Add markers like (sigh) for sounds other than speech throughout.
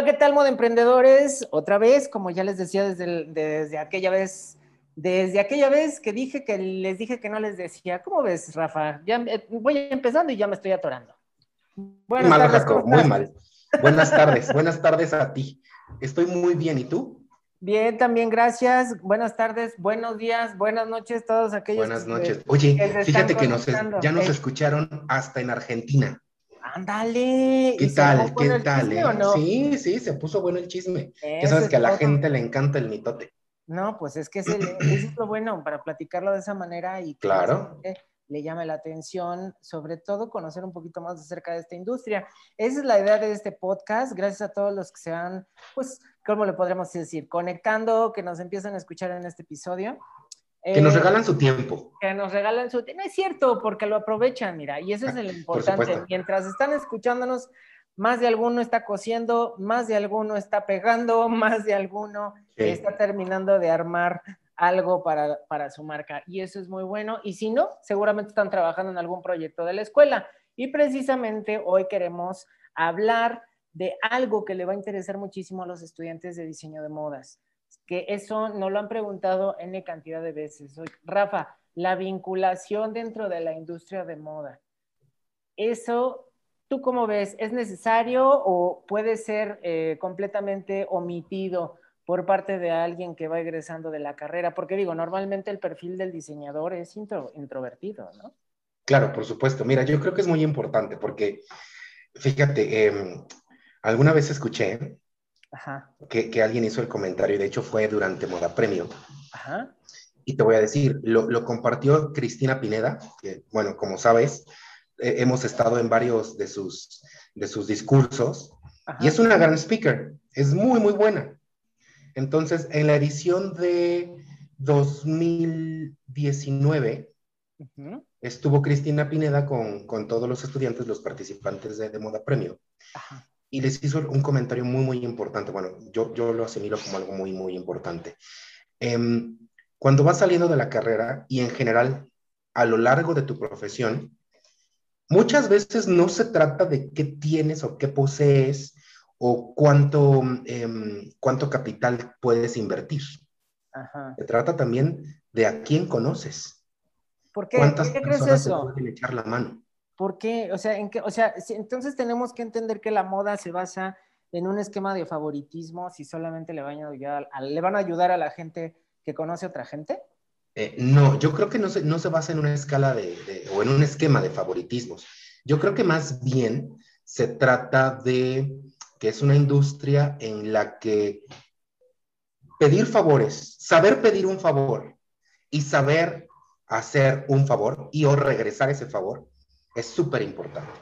Hola, ¿qué tal, moda emprendedores? Otra vez, como ya les decía desde, desde aquella vez, desde aquella vez que dije que les dije que no les decía. ¿Cómo ves, Rafa? Ya eh, voy empezando y ya me estoy atorando. Buenas mal, tardes, Jacob, muy mal. Buenas tardes, buenas tardes a ti. Estoy muy bien, ¿y tú? Bien, también gracias. Buenas tardes, buenos días, buenas noches, todos aquellos. Buenas noches. Oye, fíjate que nos, ya nos escucharon hasta en Argentina. Ándale. ¿Qué tal? ¿Qué tal? Eh? Sí, sí, se puso bueno el chisme. ya sabes que a la gente le encanta el mitote. No, pues es que es, es lo bueno para platicarlo de esa manera y que claro. le llame la atención, sobre todo conocer un poquito más acerca de esta industria. Esa es la idea de este podcast. Gracias a todos los que se han, pues, ¿cómo le podríamos decir? Conectando, que nos empiezan a escuchar en este episodio. Que nos eh, regalan su tiempo. Que nos regalan su tiempo. No es cierto, porque lo aprovechan, mira, y eso es el (laughs) importante. Mientras están escuchándonos, más de alguno está cosiendo, más de alguno está pegando, (laughs) más de alguno está terminando de armar algo para, para su marca. Y eso es muy bueno. Y si no, seguramente están trabajando en algún proyecto de la escuela. Y precisamente hoy queremos hablar de algo que le va a interesar muchísimo a los estudiantes de diseño de modas que eso no lo han preguntado N cantidad de veces. Rafa, la vinculación dentro de la industria de moda, eso, ¿tú cómo ves? ¿Es necesario o puede ser eh, completamente omitido por parte de alguien que va egresando de la carrera? Porque digo, normalmente el perfil del diseñador es introvertido, ¿no? Claro, por supuesto. Mira, yo creo que es muy importante porque, fíjate, em, alguna vez escuché que, alguien hizo el comentario, de hecho fue durante Moda Premio. Y te voy a decir, lo, compartió Cristina Pineda, que, bueno, como sabes, hemos estado en varios de sus, de sus discursos, y es una gran speaker, es muy, muy buena. Entonces, en la edición de 2019, estuvo Cristina Pineda con, todos los estudiantes, los participantes de, de Moda Premio. Ajá y les hizo un comentario muy, muy importante. Bueno, yo, yo lo asimilo como algo muy, muy importante. Em, cuando vas saliendo de la carrera y en general a lo largo de tu profesión, muchas veces no se trata de qué tienes o qué posees o cuánto, em, cuánto capital puedes invertir. Se trata también de a quién conoces. ¿Por qué? ¿Cuántas ¿Por qué crees eso? Te pueden echar la mano? ¿Por qué? O sea, entonces tenemos que entender que la moda se basa en un esquema de favoritismo si solamente le van a ayudar a, la gente que conoce a otra gente. Eh, no, yo creo que no se, no se basa en una escala de, o en un esquema de favoritismos. Yo creo que más bien se trata de que es una industria en la que pedir favores, saber pedir un favor y saber hacer un favor y o regresar ese favor es súper importante.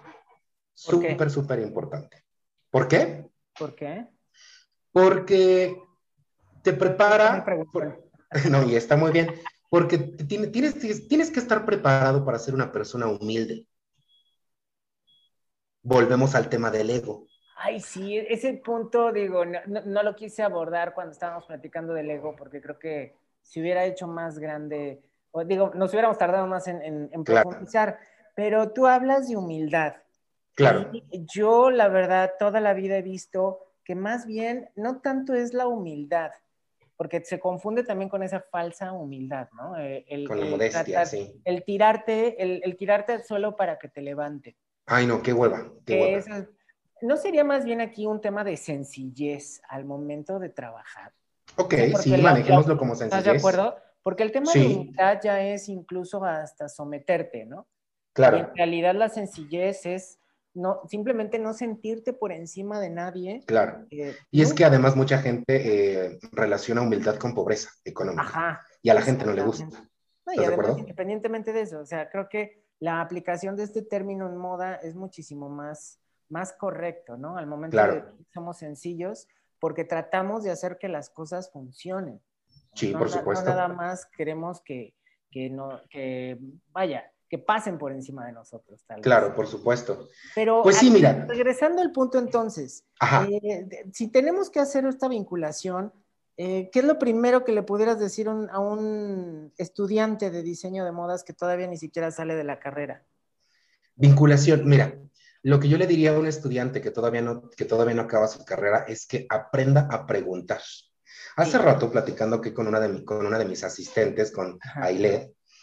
Súper, súper importante. ¿Por qué? ¿Por qué? Porque te prepara. (laughs) no, y está muy bien. Porque tienes, tienes que estar preparado para ser una persona humilde. Volvemos al tema del ego. Ay, sí, ese punto, digo, no, lo quise abordar cuando estábamos platicando del ego, porque creo que si hubiera hecho más grande, o digo, nos hubiéramos tardado más en, profundizar. Pero tú hablas de humildad. Claro. yo, la verdad, toda la vida he visto que más bien no tanto es la humildad, porque se confunde también con esa falsa humildad, ¿no? Eh, el, con la modestia, sí. El tirarte, el, tirarte al suelo para que te levante. Ay, no, qué hueva, qué hueva. ¿No sería más bien aquí un tema de sencillez al momento de trabajar? Ok, sí, manejémoslo como sencillez. ¿Estás de acuerdo? Porque el tema de humildad ya es incluso hasta someterte, ¿no? En realidad la sencillez es no, simplemente no sentirte por encima de nadie. Claro. Eh, y es que además mucha gente eh, relaciona humildad con pobreza económica. Ajá. Y a la gente no le gusta. No, y además, independientemente de eso, o sea, creo que la aplicación de este término en moda es muchísimo más, más correcto, ¿no? Al momento de que somos sencillos, porque tratamos de hacer que las cosas funcionen. Sí, por supuesto. No nada más queremos que, que, no, que vaya, que pasen por encima de nosotros. Tal claro, por supuesto. Pero pues sí, mira. regresando al punto entonces, eh, si tenemos que hacer esta vinculación, eh, ¿qué es lo primero que le pudieras decir a un estudiante de diseño de modas que todavía ni siquiera sale de la carrera? Vinculación, mira, Lo que yo le diría a un estudiante que todavía no, que todavía no acaba su carrera es que aprenda a preguntar. Hace rato, platicando que con una de, con una de mis asistentes, con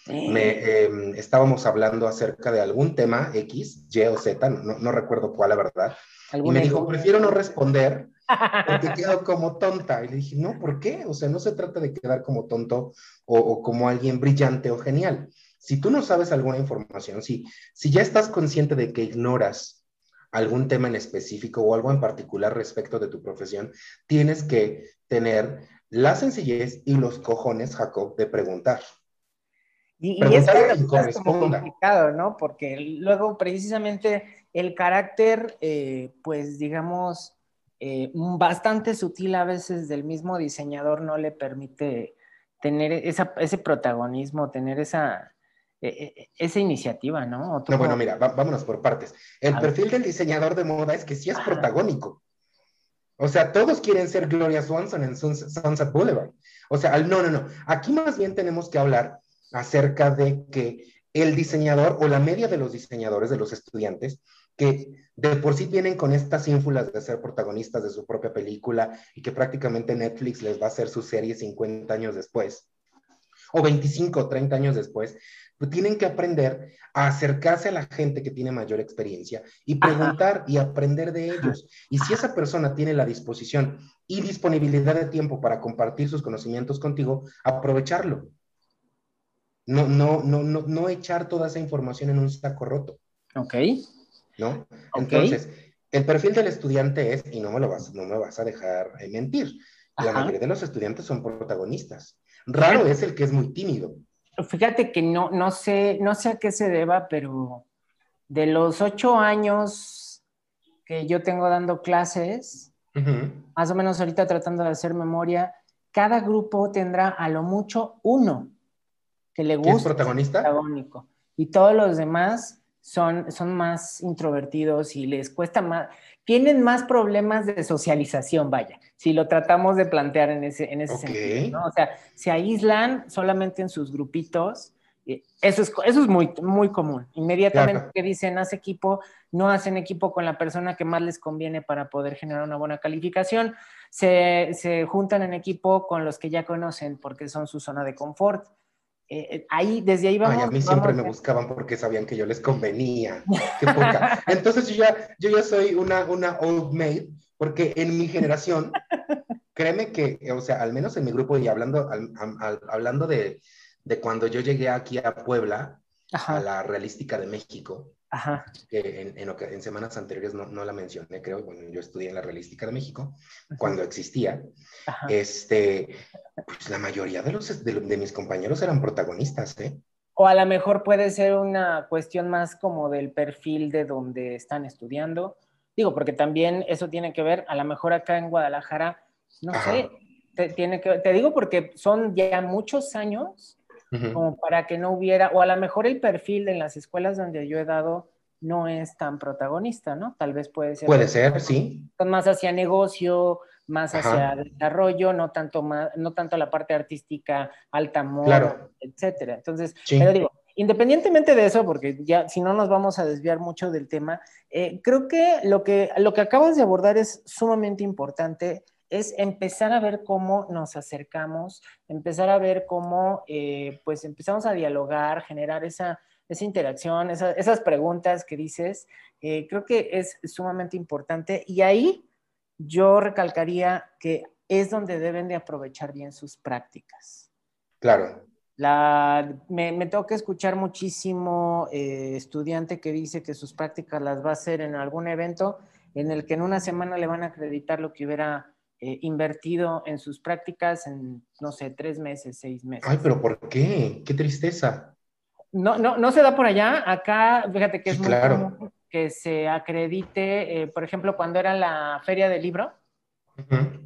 Me, em, estábamos hablando acerca de algún tema X, Y o Z, no, no recuerdo cuál, la verdad. Y me dijo, prefiero no responder (laughs) porque quedo como tonta. Y le dije, no, ¿por qué? O sea, no se trata de quedar como tonto o, o como alguien brillante o genial. Si tú no sabes alguna información, si, si ya estás consciente de que ignoras algún tema en específico o algo en particular respecto de tu profesión, tienes que tener la sencillez y los cojones, Jacob, de preguntar. Y, y es, es complicado, ¿no? Porque luego precisamente el carácter, eh, pues digamos, eh, bastante sutil a veces del mismo diseñador no le permite tener ese protagonismo, tener esa, e, e, esa iniciativa, ¿no? No, bueno, mira, vámonos por partes. El perfil del diseñador de moda es que sí es protagónico. O sea, todos quieren ser Gloria Swanson en Sunset Boulevard. O sea, no, no, no. Aquí más bien tenemos que hablar acerca de que el diseñador o la media de los diseñadores, de los estudiantes, que de por sí vienen con estas ínfulas de ser protagonistas de su propia película y que prácticamente Netflix les va a hacer su serie 50 años después, o 25 o 30 años después, pues tienen que aprender a acercarse a la gente que tiene mayor experiencia y preguntar y aprender de ellos. Y si esa persona tiene la disposición y disponibilidad de tiempo para compartir sus conocimientos contigo, aprovecharlo. No, no, no, no, no echar toda esa información en un saco roto. Ok. ¿No? Entonces, el perfil del estudiante es, y no me lo vas, no me vas a dejar mentir, la mayoría de los estudiantes son protagonistas. Raro es el que es muy tímido. Fíjate que no, no, sé, no sé a qué se deba, pero de los ocho años que yo tengo dando clases, más o menos ahorita tratando de hacer memoria, cada grupo tendrá a lo mucho uno que le gusta. ¿Es protagonista? Protagónico. Y todos los demás son, son más introvertidos y les cuesta más, tienen más problemas de socialización, vaya, si lo tratamos de plantear en ese, en ese sentido, ¿no? O sea, se aíslan solamente en sus grupitos. Eso es, eso es muy, muy común. Inmediatamente que dicen, haz equipo, no hacen equipo con la persona que más les conviene para poder generar una buena calificación. Se, se juntan en equipo con los que ya conocen porque son su zona de confort eh, eh, ahí, desde ahí vamos. Ay, a mí siempre me buscaban porque sabían que yo les convenía. (laughs) Qué poca. Entonces yo ya, yo ya soy una, una old maid, porque en mi generación, créeme que, o sea, al menos en mi grupo y hablando, hablando de, de, cuando yo llegué aquí a Puebla, a la Realística de México, que en, en, semanas anteriores no, no, la mencioné, creo, bueno, yo estudié en la Realística de México, cuando existía, este, pues la mayoría de, los, de, mis compañeros eran protagonistas, ¿eh? O a lo mejor puede ser una cuestión más como del perfil de donde están estudiando. Digo, porque también eso tiene que ver, a lo mejor acá en Guadalajara, no sé, te, tiene que, te digo porque son ya muchos años como para que no hubiera, o a lo mejor el perfil en las escuelas donde yo he dado no es tan protagonista, ¿no? Tal vez puede ser. Puede ser, sí. Más hacia negocio, más hacia desarrollo, no tanto, más, no tanto la parte artística, alta moda, etcétera. Entonces, pero digo, independientemente de eso, porque ya si no nos vamos a desviar mucho del tema, eh, creo que lo, que lo que acabas de abordar es sumamente importante es empezar a ver cómo nos acercamos, empezar a ver cómo eh, pues empezamos a dialogar, generar esa, esa interacción, esas preguntas que dices, eh, creo que es sumamente importante y ahí yo recalcaría que es donde deben de aprovechar bien sus prácticas. Claro. La, me, me toca escuchar muchísimo eh, estudiante que dice que sus prácticas las va a hacer en algún evento en el que en una semana le van a acreditar lo que hubiera eh, invertido en sus prácticas en, no sé, tres meses, seis meses. Ay, pero ¿por qué? Qué tristeza. No, no, no se da por allá. Acá, fíjate que es muy común que se acredite, eh, por ejemplo, cuando era la feria del libro,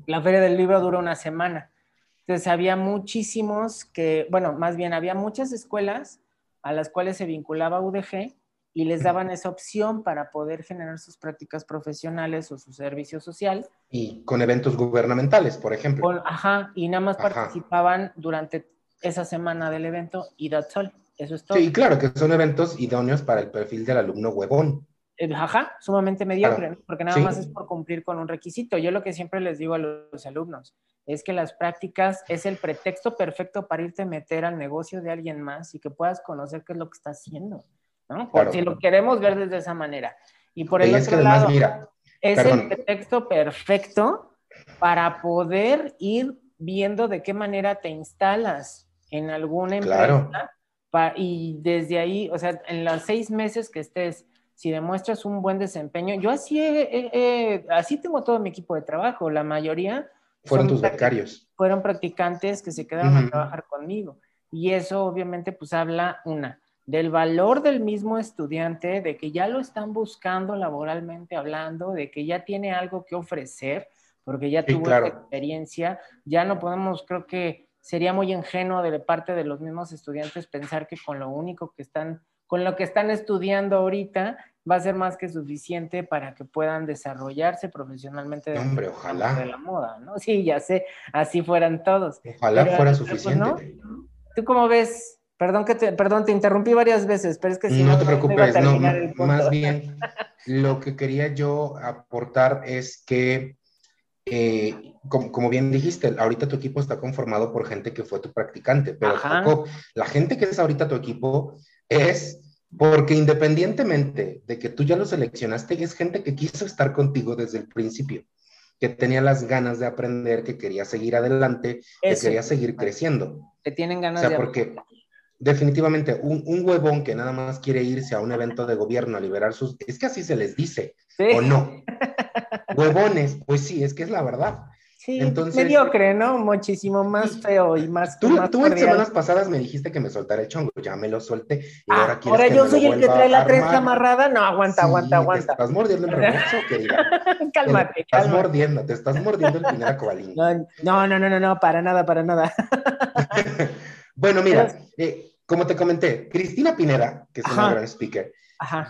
la feria del libro duró una semana. Entonces había muchísimos que, bueno, más bien había muchas escuelas a las cuales se vinculaba UDG y les daban esa opción para poder generar sus prácticas profesionales o su servicio social. Y con eventos gubernamentales, por ejemplo. ajá, y nada más participaban durante esa semana del evento y that's all. Eso es todo. Sí, claro, que son eventos idóneos para el perfil del alumno huevón. Eh, ajá, sumamente mediocre, porque nada más es por cumplir con un requisito. Yo lo que siempre les digo a los alumnos es que las prácticas es el pretexto perfecto para irte a meter al negocio de alguien más y que puedas conocer qué es lo que está haciendo, ¿no? Por si lo queremos ver desde esa manera. Y por el otro lado, es el pretexto perfecto para poder ir viendo de qué manera te instalas en alguna empresa y desde ahí, o sea, en los seis meses que estés, si demuestras un buen desempeño, yo así, así tengo todo mi equipo de trabajo, la mayoría... Fueron tus becarios. Fueron practicantes que se quedaron a trabajar conmigo. Y eso obviamente pues habla, una, del valor del mismo estudiante, de que ya lo están buscando laboralmente hablando, de que ya tiene algo que ofrecer, porque ya tuvo experiencia, ya no podemos, creo que sería muy ingenuo de parte de los mismos estudiantes pensar que con lo único que están, con lo que están estudiando ahorita, va a ser más que suficiente para que puedan desarrollarse profesionalmente de, Hombre, ojalá. de la moda, ¿no? Sí, ya sé, así fueran todos. Ojalá fuera pues, suficiente. ¿Tú cómo ves? Perdón que te, perdón, te interrumpí varias veces, pero es que si no, no te preocupes, no, más bien (laughs) lo que quería yo aportar es que eh, como, bien dijiste, ahorita tu equipo está conformado por gente que fue tu practicante, pero la gente que es ahorita tu equipo es porque independientemente de que tú ya lo seleccionaste, es gente que quiso estar contigo desde el principio, que tenía las ganas de aprender, que quería seguir adelante, que quería seguir creciendo. Que tienen ganas o sea, porque definitivamente un, huevón que nada más quiere irse a un evento de gobierno a liberar sus... Es que así se les dice, ¿o no? (laughs) Huevones, pues sí, es que es la verdad. Sí, Entonces, mediocre, ¿no? Muchísimo más feo y más. Tú, tú en semanas pasadas me dijiste que me soltara el chongo, ya me lo solté. Y ah, ahora ahora yo soy el que trae la trenza amarrada. No, aguanta, aguanta, aguanta. Te estás mordiendo el (laughs) querida. cálmate, te estás mordiendo, te estás mordiendo el primer cobalín. (laughs) No, no, no, no, no, para nada, para nada. bueno, mira, eh, como te comenté, Cristina Pinera, que es una gran speaker,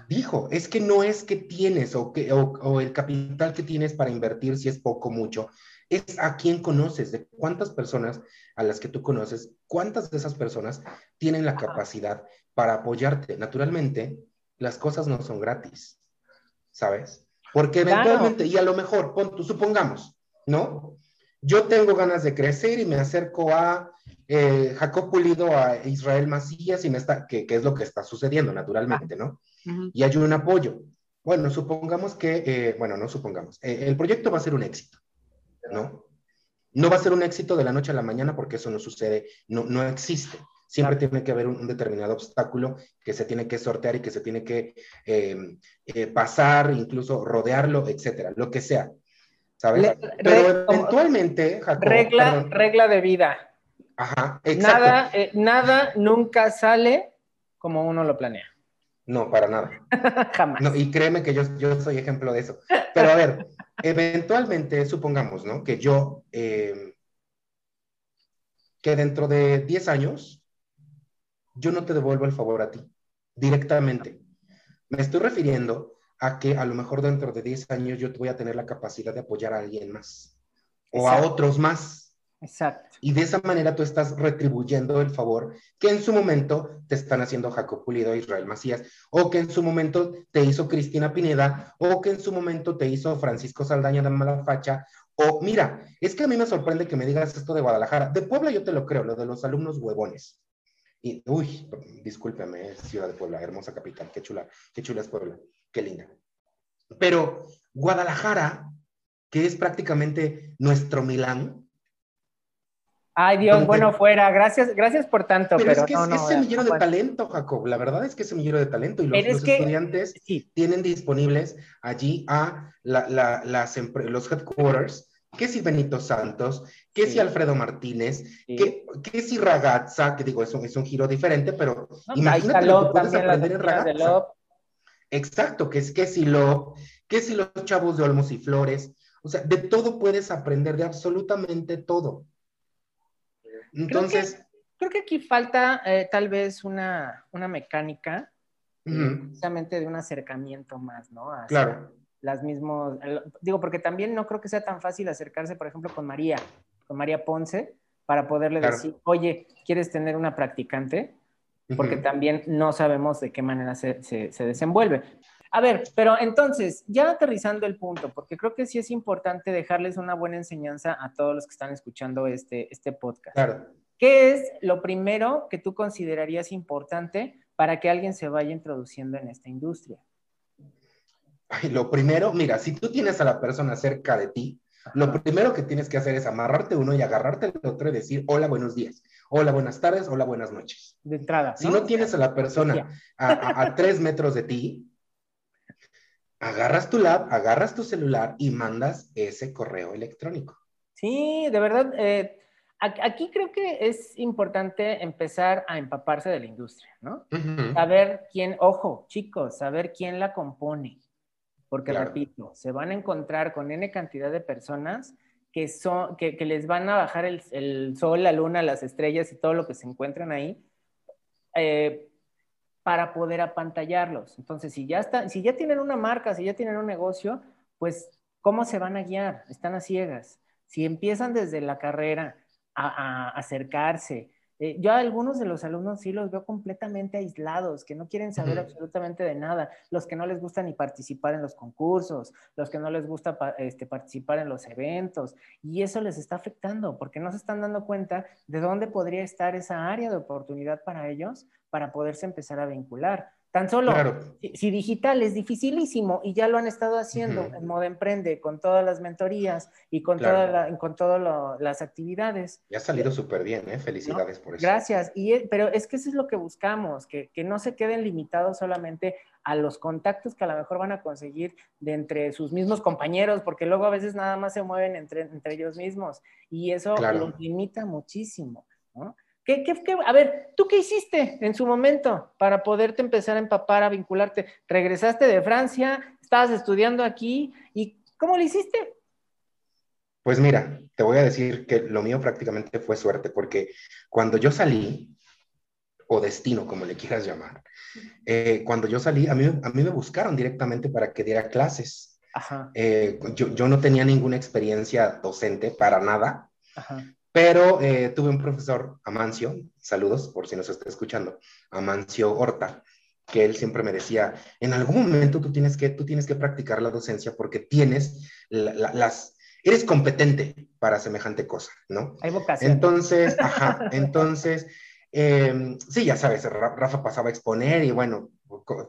dijo, es que no es que tienes o, que, o, el capital que tienes para invertir si es poco o mucho, es a quién conoces, de cuántas personas a las que tú conoces, cuántas de esas personas tienen la capacidad para apoyarte. Naturalmente, las cosas no son gratis, ¿sabes? Porque eventualmente, y a lo mejor, supongamos, ¿no? Yo tengo ganas de crecer y me acerco a eh, Jacob Pulido, a Israel Macías, y me está, que, que, es lo que está sucediendo naturalmente, ¿no? Y hay un apoyo. Bueno, supongamos que, eh, bueno, no supongamos, eh, el proyecto va a ser un éxito, ¿no? No va a ser un éxito de la noche a la mañana porque eso no sucede, no, no existe. Siempre tiene que haber un, determinado obstáculo que se tiene que sortear y que se tiene que pasar, incluso rodearlo, etcétera, lo que sea. ¿Sabes? Pero eventualmente, Jacob, regla, regla de vida. Ajá, exacto. Nada, nada nunca sale como uno lo planea. No, para nada. (laughs) Jamás. No, y créeme que yo, yo soy ejemplo de eso. Pero a ver, eventualmente, supongamos, ¿no? Que yo, eh, que dentro de 10 años, yo no te devuelvo el favor a ti, directamente. Me estoy refiriendo a que a lo mejor dentro de 10 años yo te voy a tener la capacidad de apoyar a alguien más o a otros más. Exacto. Y de esa manera tú estás retribuyendo el favor que en su momento te están haciendo Jacob Pulido e Israel Macías, o que en su momento te hizo Cristina Pineda, o que en su momento te hizo Francisco Saldaña de Malafacha, o mira, es que a mí me sorprende que me digas esto de Guadalajara. De Puebla yo te lo creo, lo de los alumnos huevones. Y, uy, discúlpeme, Ciudad de Puebla, hermosa capital, qué chula, qué chula es Puebla, qué linda. Pero Guadalajara, que es prácticamente nuestro Milán, Ay, Dios, bueno, fuera. Gracias, gracias por tanto. Pero, es que es, semillero de talento, Jacob. La verdad es que es semillero de talento. Y los, estudiantes tienen disponibles allí a las, los headquarters, que si Benito Santos, que si Alfredo Martínez, que, que si Ragazza, que digo, es un, es un giro diferente, pero imagínate lo que puedes aprender en Ragazza. Exacto, que es que si lo, que si los chavos de Olmos y Flores. O sea, de todo puedes aprender, de absolutamente todo. Entonces... Creo que, aquí falta eh, tal vez una, mecánica, precisamente de un acercamiento más, ¿no? claro. Las mismas, digo, porque también no creo que sea tan fácil acercarse, por ejemplo, con María, con María Ponce, para poderle decir, oye, ¿quieres tener una practicante? Porque también no sabemos de qué manera se, se, desenvuelve. A ver, pero entonces, ya aterrizando el punto, porque creo que sí es importante dejarles una buena enseñanza a todos los que están escuchando este, este podcast. Claro. ¿Qué es lo primero que tú considerarías importante para que alguien se vaya introduciendo en esta industria? Ay, lo primero, mira, si tú tienes a la persona cerca de ti, lo primero que tienes que hacer es amarrarte uno y agarrarte el otro y decir, hola, buenos días, hola, buenas tardes, hola, buenas noches. De entrada. Si no tienes a la persona a, tres metros de ti, agarras tu lab, agarras tu celular y mandas ese correo electrónico. Sí, de verdad, eh, aquí creo que es importante empezar a empaparse de la industria, ¿no? Saber quién, ojo, chicos, saber quién la compone. Porque, repito, se van a encontrar con N cantidad de personas que, son, que, les van a bajar el, sol, la luna, las estrellas y todo lo que se encuentran ahí eh, para poder apantallarlos. Entonces, si ya, está, si ya tienen una marca, si ya tienen un negocio, pues, ¿cómo se van a guiar? Están a ciegas. Si empiezan desde la carrera a acercarse, eh, yo a algunos de los alumnos sí los veo completamente aislados, que no quieren saber absolutamente de nada, los que no les gusta ni participar en los concursos, los que no les gusta este, participar en los eventos, y eso les está afectando porque no se están dando cuenta de dónde podría estar esa área de oportunidad para ellos para poderse empezar a vincular. Tan solo, si, digital es dificilísimo y ya lo han estado haciendo en modo emprende, con todas las mentorías y con, con todas las actividades. Ya ha salido súper bien, ¿eh? Felicidades por eso. Gracias, y, e, pero es que eso es lo que buscamos, que, que, no se queden limitados solamente a los contactos que a lo mejor van a conseguir de entre sus mismos compañeros, porque luego a veces nada más se mueven entre, entre ellos mismos y eso los limita muchísimo, ¿no? ¿Qué, qué, a ver, ¿tú qué hiciste en su momento para poderte empezar a empapar, a vincularte? ¿Regresaste de Francia? ¿Estabas estudiando aquí? ¿Y cómo lo hiciste? Pues mira, te voy a decir que lo mío prácticamente fue suerte, porque cuando yo salí, o destino, como le quieras llamar, eh, cuando yo salí, a mí, a mí me buscaron directamente para que diera clases. Eh, yo, yo, no tenía ninguna experiencia docente para nada. Ajá. Pero eh, tuve un profesor, Amancio, saludos por si nos está escuchando, Amancio Horta, que él siempre me decía, en algún momento tú tienes que, tú tienes que practicar la docencia porque tienes las, eres competente para semejante cosa, ¿no? Hay vocación. Entonces, (laughs) ajá, entonces, em, sí, ya sabes, Rafa pasaba a exponer y bueno,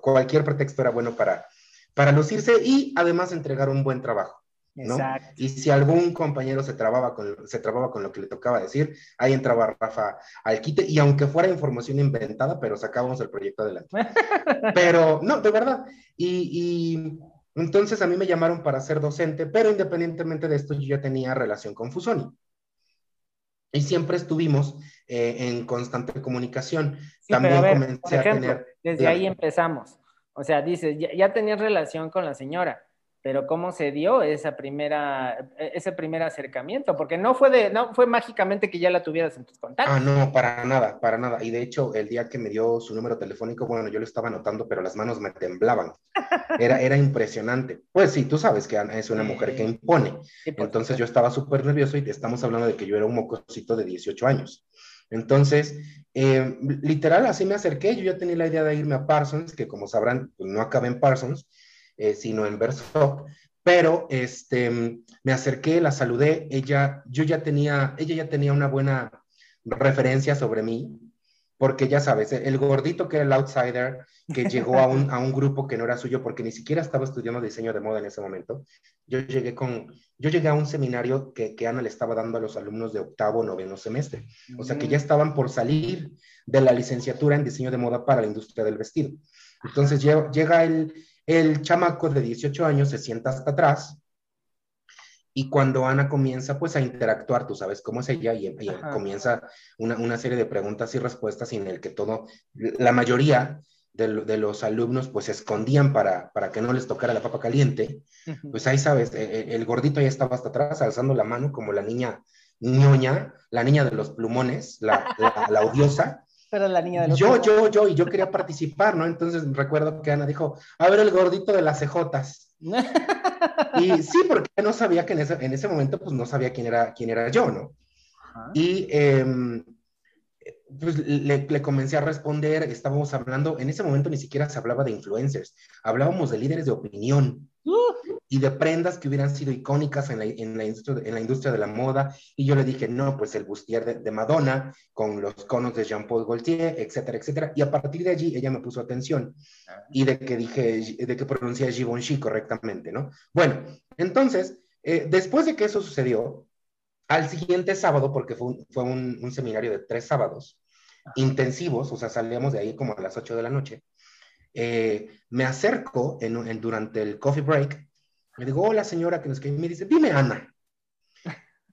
cualquier pretexto era bueno para, para lucirse y además entregar un buen trabajo. Y si algún compañero se trababa, con, se trababa con lo que le tocaba decir, ahí entraba Rafa al quite, y aunque fuera información inventada, pero sacábamos el proyecto adelante. (laughs) pero, no, de verdad. Y, entonces a mí me llamaron para ser docente, pero independientemente de esto, yo ya tenía relación con Fusoni. Y siempre estuvimos eh, en constante comunicación. También comencé a tener... Desde ahí empezamos. O sea, dices, ya, ya tenías relación con la señora pero cómo se dio esa primera, e, ese primer acercamiento, porque no fue de, no fue mágicamente que ya la tuvieras en tus contactos. Ah, no, para nada, para nada. Y de hecho, el día que me dio su número telefónico, bueno, yo lo estaba anotando, pero las manos me temblaban. (laughs) Era, era impresionante. Pues sí, tú sabes que Ana es una mujer que impone. Entonces yo estaba súper nervioso y te estamos hablando de que yo era un mocosito de 18 años. Entonces, eh, literal, así me acerqué. Yo ya tenía la idea de irme a Parsons, que como sabrán, pues no acabé en Parsons eh, sino en verso, pero este, me acerqué, la saludé, ella, yo ya tenía, ella ya tenía una buena referencia sobre mí, porque ya sabes, el gordito que era el outsider, que llegó a un, a un, grupo que no era suyo, porque ni siquiera estaba estudiando diseño de moda en ese momento. Yo llegué, con, yo llegué a un seminario que, que Ana le estaba dando a los alumnos de octavo, noveno semestre. O sea que ya estaban por salir de la licenciatura en diseño de moda para la industria del vestido. Entonces llega el, el chamaco de 18 años se sienta hasta atrás y cuando Ana comienza pues a interactuar, tú sabes cómo es ella, y, comienza una, serie de preguntas y respuestas en el que todo, la mayoría de, los alumnos pues se escondían para, para que no les tocara la papa caliente, pues ahí sabes, e, e, el, gordito ya estaba hasta atrás alzando la mano como la niña ñoña, la niña de los plumones, la, la odiosa, pero la niña de los Yo, yo, yo, y yo quería participar, ¿no? Entonces recuerdo que Ana dijo, a ver el gordito de las cejotas. (laughs) y sí, porque no sabía que en ese, en ese momento, pues no sabía quién era, quién era yo, ¿no? Y em, pues le, le, comencé a responder, estábamos hablando, en ese momento ni siquiera se hablaba de influencers, hablábamos de líderes de opinión y de prendas que hubieran sido icónicas en la, en la, industria, en la industria de la moda. Y yo le dije, no, pues el bustier de, de Madonna, con los conos de Jean-Paul Gaultier, etcétera, etcétera. Y a partir de allí ella me puso atención y de que dije, de que pronuncié Givenchy correctamente, ¿no? Bueno, entonces, eh, después de que eso sucedió, al siguiente sábado, porque fue un, fue un, un seminario de tres sábados, intensivos, o sea, salíamos de ahí como a las 8 de la noche. Eh, me acerco en, durante el coffee break, me digo, hola señora, que nos me dice, dime Ana.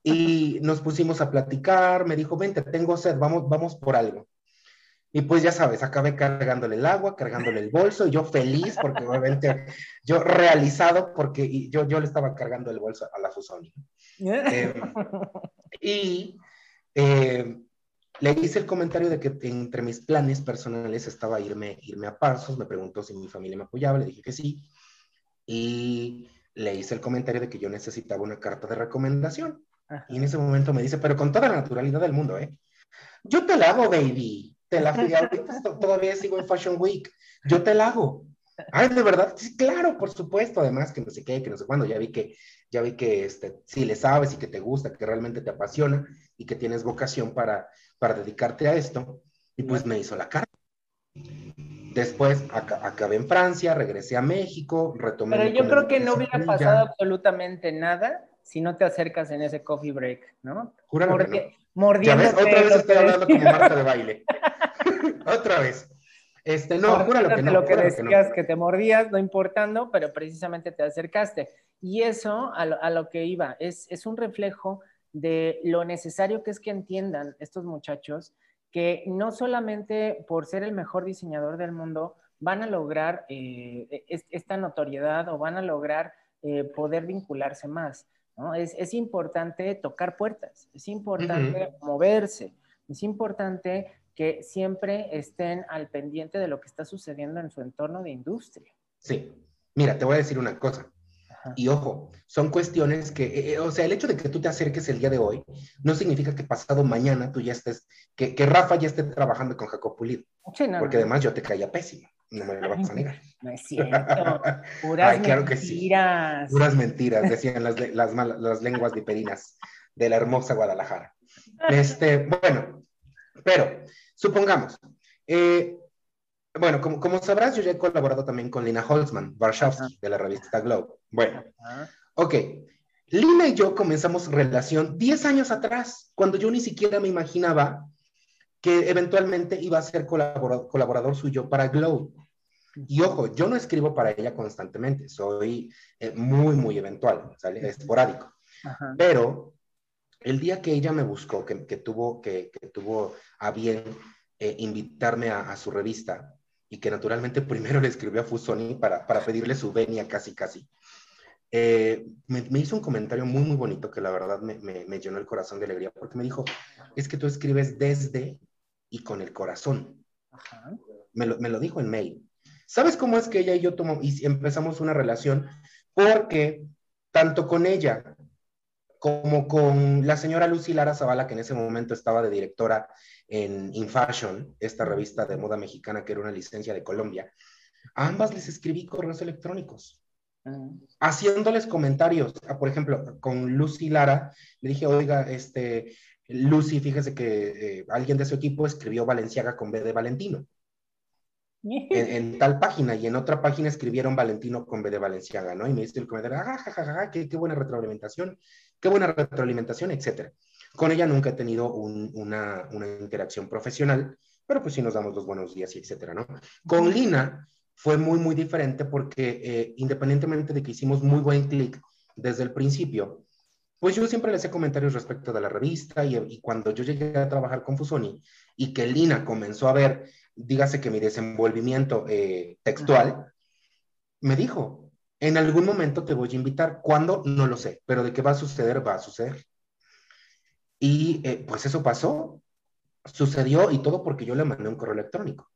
Y nos pusimos a platicar, me dijo, vente, tengo sed, vamos, vamos por algo. Y pues ya sabes, acabé cargándole el agua, cargándole el bolso, y yo feliz porque obviamente yo realizado porque yo, yo le estaba cargando el bolso a la Fusoni. Eh, y eh, le hice el comentario de que entre mis planes personales estaba irme, irme a Pasos, me preguntó si mi familia me apoyaba, le dije que sí, y le hice el comentario de que yo necesitaba una carta de recomendación. Y en ese momento me dice, pero con toda la naturalidad del mundo, ¿eh? Yo te la hago, baby. Te la fui, ahorita todavía sigo en Fashion Week. Yo te la hago. Ay, de verdad, sí, claro, por supuesto. Además, que no sé qué, que no sé cuándo. Ya vi que, ya vi que este, sí le sabes y que te gusta, que realmente te apasiona y que tienes vocación para, para dedicarte a esto. Y pues me hizo la carta. Después acabé en Francia, regresé a México, retomé. Pero yo creo que no hubiera pasado absolutamente nada si no te acercas en ese coffee break, ¿no? Júralo Porque mordiendo. ¿Ya ves? Otra vez estoy hablando como Marta de (laughs) baile. (laughs) Otra vez. Este, no, júralo que no. Lo que decías que, te mordías, no importando, pero precisamente te acercaste. Y eso, a lo, a lo que iba, es, es un reflejo de lo necesario que es que entiendan estos muchachos que no solamente por ser el mejor diseñador del mundo van a lograr eh, esta notoriedad o van a lograr eh, poder vincularse más. ¿no? Es, es, importante tocar puertas, es importante moverse, es importante que siempre estén al pendiente de lo que está sucediendo en su entorno de industria. Sí, mira, te voy a decir una cosa. Y ojo, son cuestiones que, eh, eh, o sea, el hecho de que tú te acerques el día de hoy no significa que pasado mañana tú ya estés, que, que Rafa ya esté trabajando con Jacob Pulido. porque además yo te caía pésimo. No me lo vas a negar. (laughs) No es cierto. (laughs) Puras Ay, claro mentiras. Que sí. Puras mentiras, decían las, las, las lenguas viperinas de la hermosa Guadalajara. Este, bueno, pero supongamos, eh, bueno, como, como, sabrás, yo ya he colaborado también con Lina Holzman, Warshawski, de la revista Globe. Bueno, ok. Lina y yo comenzamos relación 10 años atrás, cuando yo ni siquiera me imaginaba que eventualmente iba a ser colaborador, colaborador suyo para Globe. Y ojo, yo no escribo para ella constantemente, soy eh, muy, muy eventual, ¿sale? esporádico. Pero el día que ella me buscó, que, que tuvo, que, que, tuvo a bien eh, invitarme a, a, su revista, y que naturalmente (laughs) primero le escribió a Fusoni para, para pedirle su venia casi casi. Eh, me, me, hizo un comentario muy, muy bonito que la verdad me, me, me, llenó el corazón de alegría, porque me dijo, es que tú escribes desde y con el corazón. Ajá. Me, lo, me lo dijo en mail. ¿Sabes cómo es que ella y yo y empezamos una relación? Porque tanto con ella como con la señora Lucy Lara Zavala, que en ese momento estaba de directora en InFashion, esta revista de moda mexicana que era una licencia de Colombia, a ambas les escribí correos electrónicos. Haciéndoles comentarios. Ah, por ejemplo, con Lucy Lara, le dije, oiga, este, Lucy, fíjese que eh, alguien de su equipo escribió Valenciaga con B de Valentino. En, (laughs) tal página y en otra página escribieron Valentino con B de Valenciaga, ¿no? Y me dice el comentario, ah, ja, qué, qué, buena retroalimentación, qué buena retroalimentación, etcétera. Con ella nunca he tenido un, una, una, interacción profesional, pero pues sí nos damos los buenos días y etcétera, ¿no? Con Lina fue muy, muy diferente porque eh, independientemente de que hicimos muy buen clic desde el principio, pues yo siempre le hacía comentarios respecto de la revista y, y, cuando yo llegué a trabajar con Fusoni y que Lina comenzó a ver, dígase que mi desenvolvimiento eh, textual, me dijo, en algún momento te voy a invitar, ¿cuándo? No lo sé, pero de qué va a suceder, va a suceder. Y eh, pues eso pasó, sucedió y todo porque yo le mandé un correo electrónico.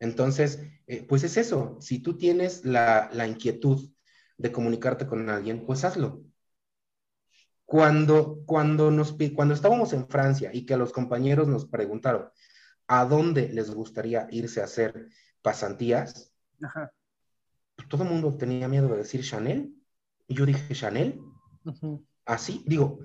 Entonces, eh, pues es eso, si tú tienes la, la, inquietud de comunicarte con alguien, pues hazlo. Cuando, cuando, nos, cuando estábamos en Francia y que los compañeros nos preguntaron a dónde les gustaría irse a hacer pasantías, pues todo el mundo tenía miedo de decir Chanel. Y yo dije, ¿Chanel? Así, digo,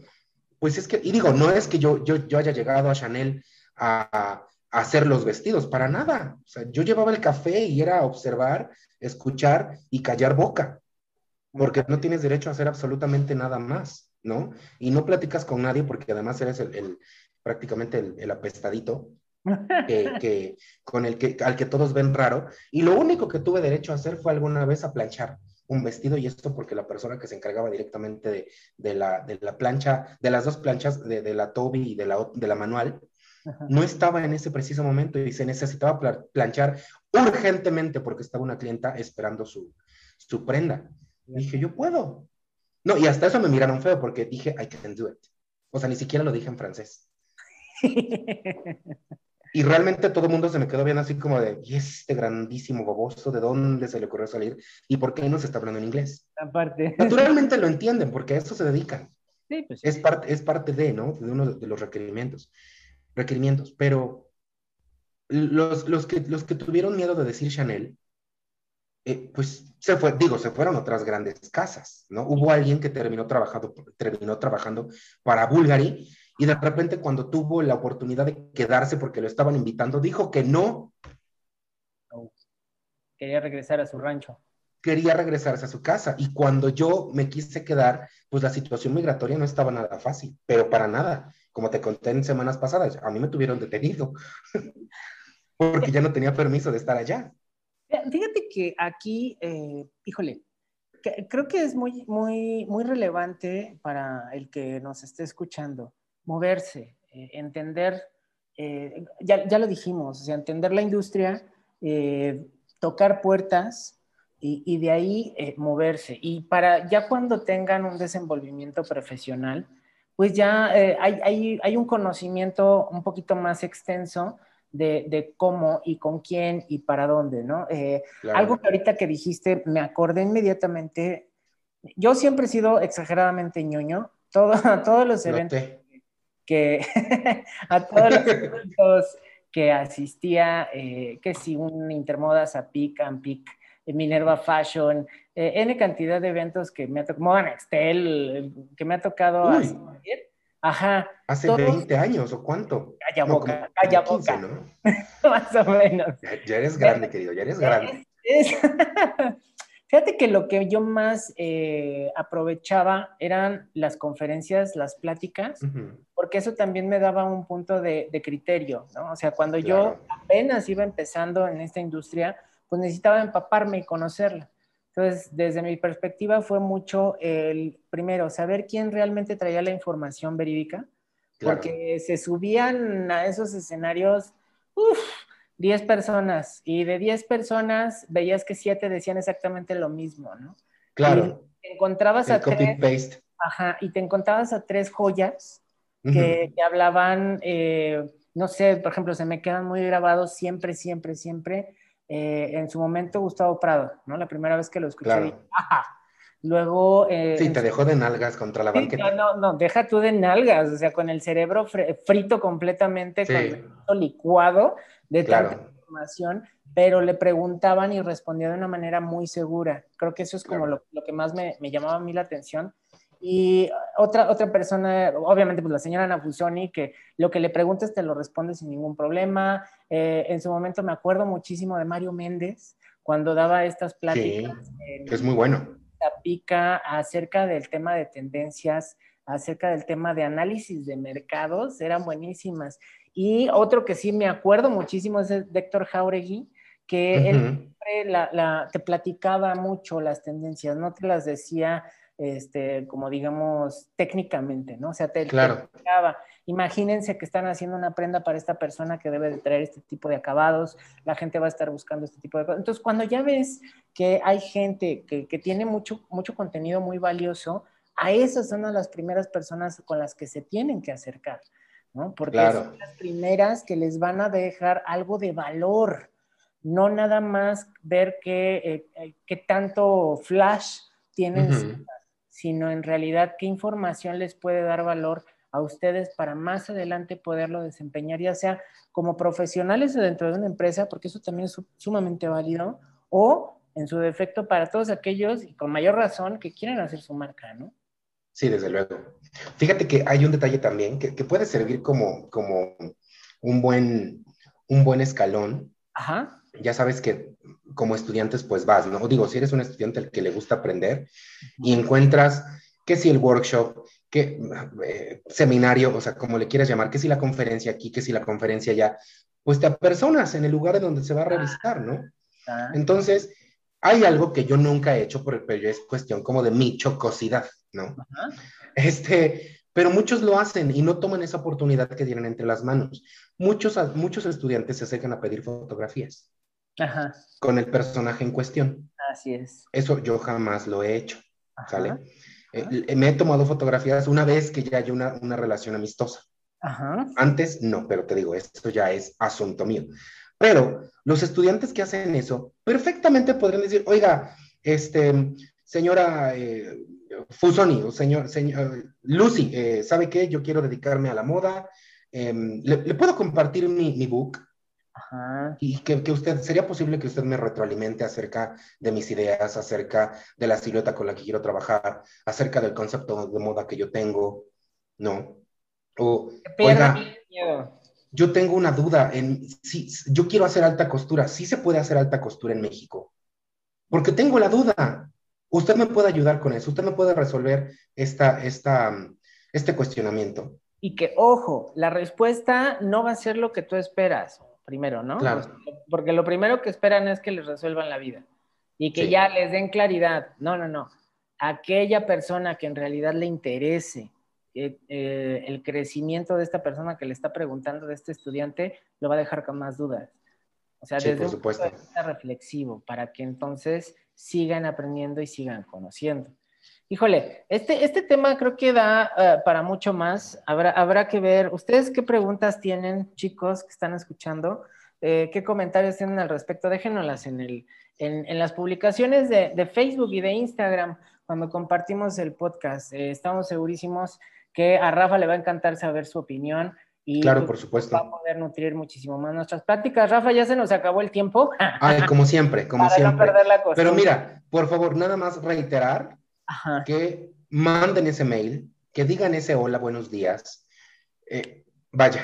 pues es que, y digo, no es que yo, yo, yo haya llegado a Chanel a, hacer los vestidos, para nada. O sea, yo llevaba el café y era observar, escuchar y callar boca, porque no tienes derecho a hacer absolutamente nada más, ¿no? Y no platicas con nadie porque además eres el, prácticamente el, apestadito. (laughs) Que, con el que, al que todos ven raro. Y lo único que tuve derecho a hacer fue alguna vez a planchar un vestido y esto porque la persona que se encargaba directamente de, de, la, de la, plancha, de las dos planchas, de, de la Toby y de la, de la manual, no estaba en ese preciso momento y se necesitaba planchar urgentemente porque estaba una clienta esperando su, su prenda. dije, yo puedo. No, y hasta eso me miraron feo porque dije, I can do it. O sea, ni siquiera lo dije en francés. (laughs) y realmente todo el mundo se me quedó bien así como de, ¿y este grandísimo baboso de dónde se le ocurrió salir? ¿Y por qué no se está hablando en inglés? Aparte. Naturalmente lo entienden porque a eso se dedican. Sí, pues es, parte, es parte de, ¿no? De uno de los requerimientos requerimientos, pero los, los, que, los que tuvieron miedo de decir Chanel, eh, pues se fue, digo, se fueron otras grandes casas, ¿no? Hubo alguien que terminó trabajando, terminó trabajando para Bulgari y de repente cuando tuvo la oportunidad de quedarse porque lo estaban invitando, dijo que no. Quería regresar a su rancho. Quería regresarse a su casa y cuando yo me quise quedar, pues la situación migratoria no estaba nada fácil, pero para nada como te conté en semanas pasadas, a mí me tuvieron detenido (laughs) porque ya no tenía permiso de estar allá. Fíjate que aquí, eh, híjole, creo que es muy, muy, muy relevante para el que nos esté escuchando, moverse, eh, entender, eh, ya, ya, lo dijimos, o sea, entender la industria, tocar puertas y, y de ahí moverse. Y para ya cuando tengan un desenvolvimiento profesional, pues ya eh, hay, hay, un conocimiento un poquito más extenso de, cómo y con quién y para dónde, ¿no? Eh, algo que ahorita que dijiste, me acordé inmediatamente, yo siempre he sido exageradamente ñoño, todo, a (laughs) todos los eventos que, (laughs) a todos los eventos que asistía, eh, que si un Intermodas a PIC, AMPIC, Minerva Fashion, eh, N cantidad de eventos que me ha tocado, Nextel, que me ha tocado Ajá. ¿Hace 20 años o cuánto? Calla boca, calla boca. ¿no? (laughs) Más o menos. Ya, eres grande, querido, ya eres grande. (laughs) Fíjate que lo que yo más eh, aprovechaba eran las conferencias, las pláticas, porque eso también me daba un punto de, criterio, ¿no? O sea, cuando yo apenas iba empezando en esta industria, pues necesitaba empaparme y conocerla. Entonces, desde mi perspectiva fue mucho el, primero, saber quién realmente traía la información verídica, porque se subían a esos escenarios, uff, 10 personas, y de 10 personas veías que 7 decían exactamente lo mismo, ¿no? Claro. te encontrabas a tres, Ajá, y te encontrabas a tres joyas que, hablaban, eh, no sé, por ejemplo, se me quedan muy grabados siempre, siempre, siempre eh, en su momento Gustavo Prado, ¿no? La primera vez que lo escuché, Luego... Eh, sí, te dejó de nalgas contra la banqueta. No, no, no, deja tú de nalgas, o sea, con el cerebro frito completamente, con el licuado de tanta información, pero le preguntaban y respondía de una manera muy segura. Creo que eso es como lo, lo, que más me, me, llamaba a mí la atención. Y otra, otra persona, obviamente, pues la señora Nafusoni, que lo que le preguntes te lo responde sin ningún problema. Eh, en su momento me acuerdo muchísimo de Mario Méndez, cuando daba estas pláticas. Sí, es muy bueno. Pica acerca del tema de tendencias, acerca del tema de análisis de mercados, eran buenísimas. Y otro que sí me acuerdo muchísimo es el Héctor Jauregui, que él siempre la, te platicaba mucho las tendencias, no te las decía este, como digamos, técnicamente, ¿no? O sea, te, claro. imagínense que están haciendo una prenda para esta persona que debe de traer este tipo de acabados, la gente va a estar buscando este tipo de cosas. Entonces, cuando ya ves que hay gente que, que tiene mucho, mucho contenido muy valioso, a esas son las primeras personas con las que se tienen que acercar, ¿no? Porque son las primeras que les van a dejar algo de valor, no nada más ver qué, eh, eh, qué tanto flash tienen sino en realidad qué información les puede dar valor a ustedes para más adelante poderlo desempeñar, ya sea como profesionales dentro de una empresa, porque eso también es sumamente válido, o en su defecto para todos aquellos, y con mayor razón, que quieren hacer su marca, ¿no? Sí, desde luego. Fíjate que hay un detalle también que, puede servir como, como un, buen, un buen escalón. Ajá. Ya sabes que como estudiantes pues vas, ¿no? Digo, si eres un estudiante al que le gusta aprender y encuentras que si el workshop, que eh, seminario, o sea, como le quieras llamar, que si la conferencia aquí, que si la conferencia allá, pues te apersonas en el lugar en donde se va a realizar, ¿no? Ah. Entonces, hay algo que yo nunca he hecho, pero es cuestión como de mi chocosidad, ¿no? Este, pero muchos lo hacen y no toman esa oportunidad que tienen entre las manos. Muchos, muchos estudiantes se acercan a pedir fotografías. Ajá. con el personaje en cuestión. Así es. Eso yo jamás lo he hecho, ¿sale? Eh, me he tomado fotografías una vez que ya hay una, una relación amistosa. Ajá. Antes no, pero te digo, esto ya es asunto mío. Pero los estudiantes que hacen eso perfectamente podrían decir, oiga, este, señora eh, Fusoni o señor, señor Lucy, eh, ¿sabe qué? Yo quiero dedicarme a la moda. Em, ¿le, ¿le, puedo compartir mi, mi book? Y que, que, usted, sería posible que usted me retroalimente acerca de mis ideas, acerca de la silueta con la que quiero trabajar, acerca del concepto de moda que yo tengo, ¿no? O, oiga, yo tengo una duda en si yo quiero hacer alta costura, ¿sí se puede hacer alta costura en México? Porque tengo la duda. Usted me puede ayudar con eso, usted me puede resolver esta, esta, este cuestionamiento. Y que, ojo, la respuesta no va a ser lo que tú esperas primero, ¿no? Claro. Porque lo primero que esperan es que les resuelvan la vida y que ya les den claridad. No, no, no. Aquella persona que en realidad le interese eh, eh, el crecimiento de esta persona que le está preguntando, de este estudiante, lo va a dejar con más dudas. O sea, desde un punto de vista reflexivo, para que entonces sigan aprendiendo y sigan conociendo. Híjole, este, este tema creo que da eh, para mucho más. Habrá, habrá que ver, ¿ustedes qué preguntas tienen, chicos que están escuchando? Eh, ¿Qué comentarios tienen al respecto? Déjenoslas en, el, en, las publicaciones de, Facebook y de Instagram cuando compartimos el podcast. Eh, estamos segurísimos que a Rafa le va a encantar saber su opinión. Y claro, por supuesto. Va a poder nutrir muchísimo más nuestras pláticas. Rafa, ya se nos acabó el tiempo. Ay, como siempre, como (laughs) siempre. Pero mira, por favor, nada más reiterar que manden ese mail, que digan ese hola, buenos días. Eh, vaya,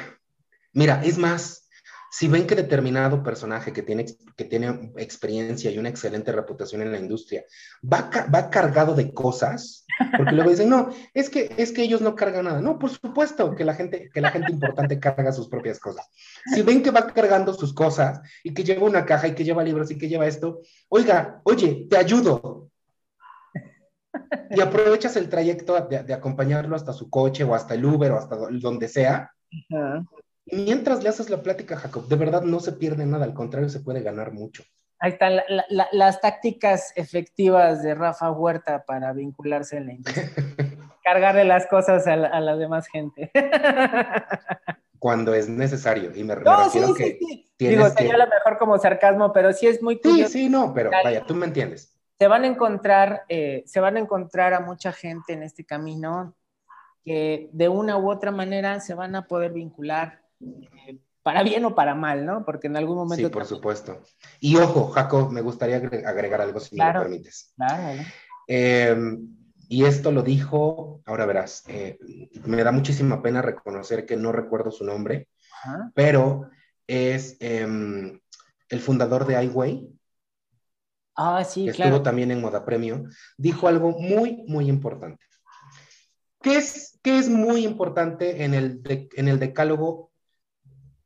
mira, es más, si ven que determinado personaje que tiene, que tiene experiencia y una excelente reputación en la industria va, va cargado de cosas, porque luego dicen, (laughs) no, es que, es que ellos no cargan nada. No, por supuesto que la, gente, que la gente importante carga sus propias cosas. Si ven que va cargando sus cosas y que lleva una caja y que lleva libros y que lleva esto, oiga, oye, te ayudo, (laughs) y aprovechas el trayecto de, acompañarlo hasta su coche o hasta el Uber o hasta donde sea. mientras le haces la plática, Jacob, de verdad no se pierde nada, al contrario, se puede ganar mucho. Ahí están las tácticas efectivas de Rafa Huerta para vincularse en la industria. (laughs) Cargarle las cosas a la, demás gente. (laughs) Cuando es necesario. Y me, no, sí, sí, sí. Digo, sería lo mejor como sarcasmo, pero sí es muy Sí, sí, no, pero vaya, tú me entiendes se van a encontrar, eh, se van a encontrar a mucha gente en este camino que de una u otra manera se van a poder vincular eh, para bien o para mal, ¿no? Porque en algún momento... Sí, por supuesto. Y ojo, Jacob, me gustaría agregar algo si me lo permites. Claro. Em, y esto lo dijo, ahora verás, eh, me da muchísima pena reconocer que no recuerdo su nombre, pero es em, el fundador de iWay, Ah, sí, que estuvo también en Moda Premio, dijo algo muy, muy importante. ¿Qué es, qué es muy importante en el, en el decálogo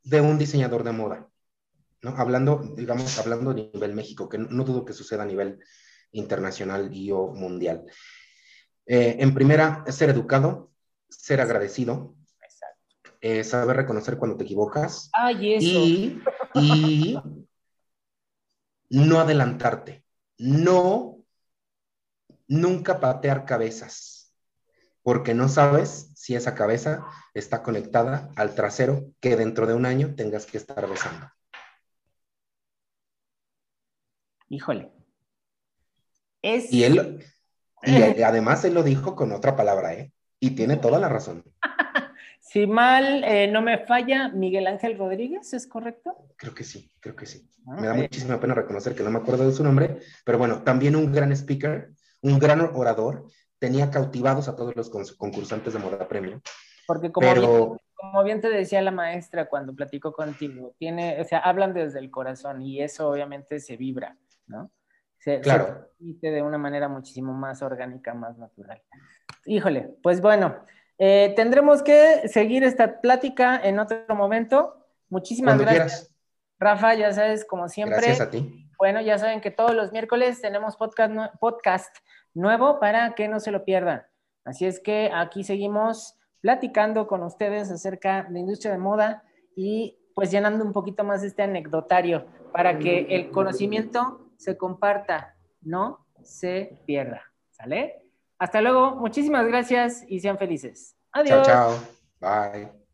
de un diseñador de moda? ¿No? Hablando, digamos, hablando a nivel México, que no, dudo que suceda a nivel internacional y o mundial. Eh, en primera, ser educado, ser agradecido, eh, saber reconocer cuando te equivocas Ay, eso. Y, y (laughs) no adelantarte no, nunca patear cabezas, porque no sabes si esa cabeza está conectada al trasero que dentro de un año tengas que estar besando. Híjole. Es... Y él, Y además él lo dijo con otra palabra, ¿eh? Y tiene toda la razón. Si mal eh, no me falla, Miguel Ángel Rodríguez, ¿es correcto? Creo que sí, creo que sí. Ah, me da muchísima pena reconocer que no me acuerdo de su nombre, pero bueno, también un gran speaker, un gran orador, tenía cautivados a todos los concursantes de Moda Premio. Porque como, bien, como bien te decía la maestra cuando platicó contigo, tiene, o sea, hablan desde el corazón y eso obviamente se vibra, ¿no? Se, claro. se de una manera muchísimo más orgánica, más natural. Híjole, pues bueno, eh, tendremos que seguir esta plática en otro momento. Muchísimas gracias. Rafa, ya sabes, como siempre. Gracias a ti. Bueno, ya saben que todos los miércoles tenemos podcast, podcast nuevo para que no se lo pierdan. Así es que aquí seguimos platicando con ustedes acerca de industria de moda y pues llenando un poquito más este anecdotario para que el conocimiento se comparta, no se pierda. ¿Sale? Hasta luego, muchísimas gracias y sean felices. Adiós. Chao, chao. Bye.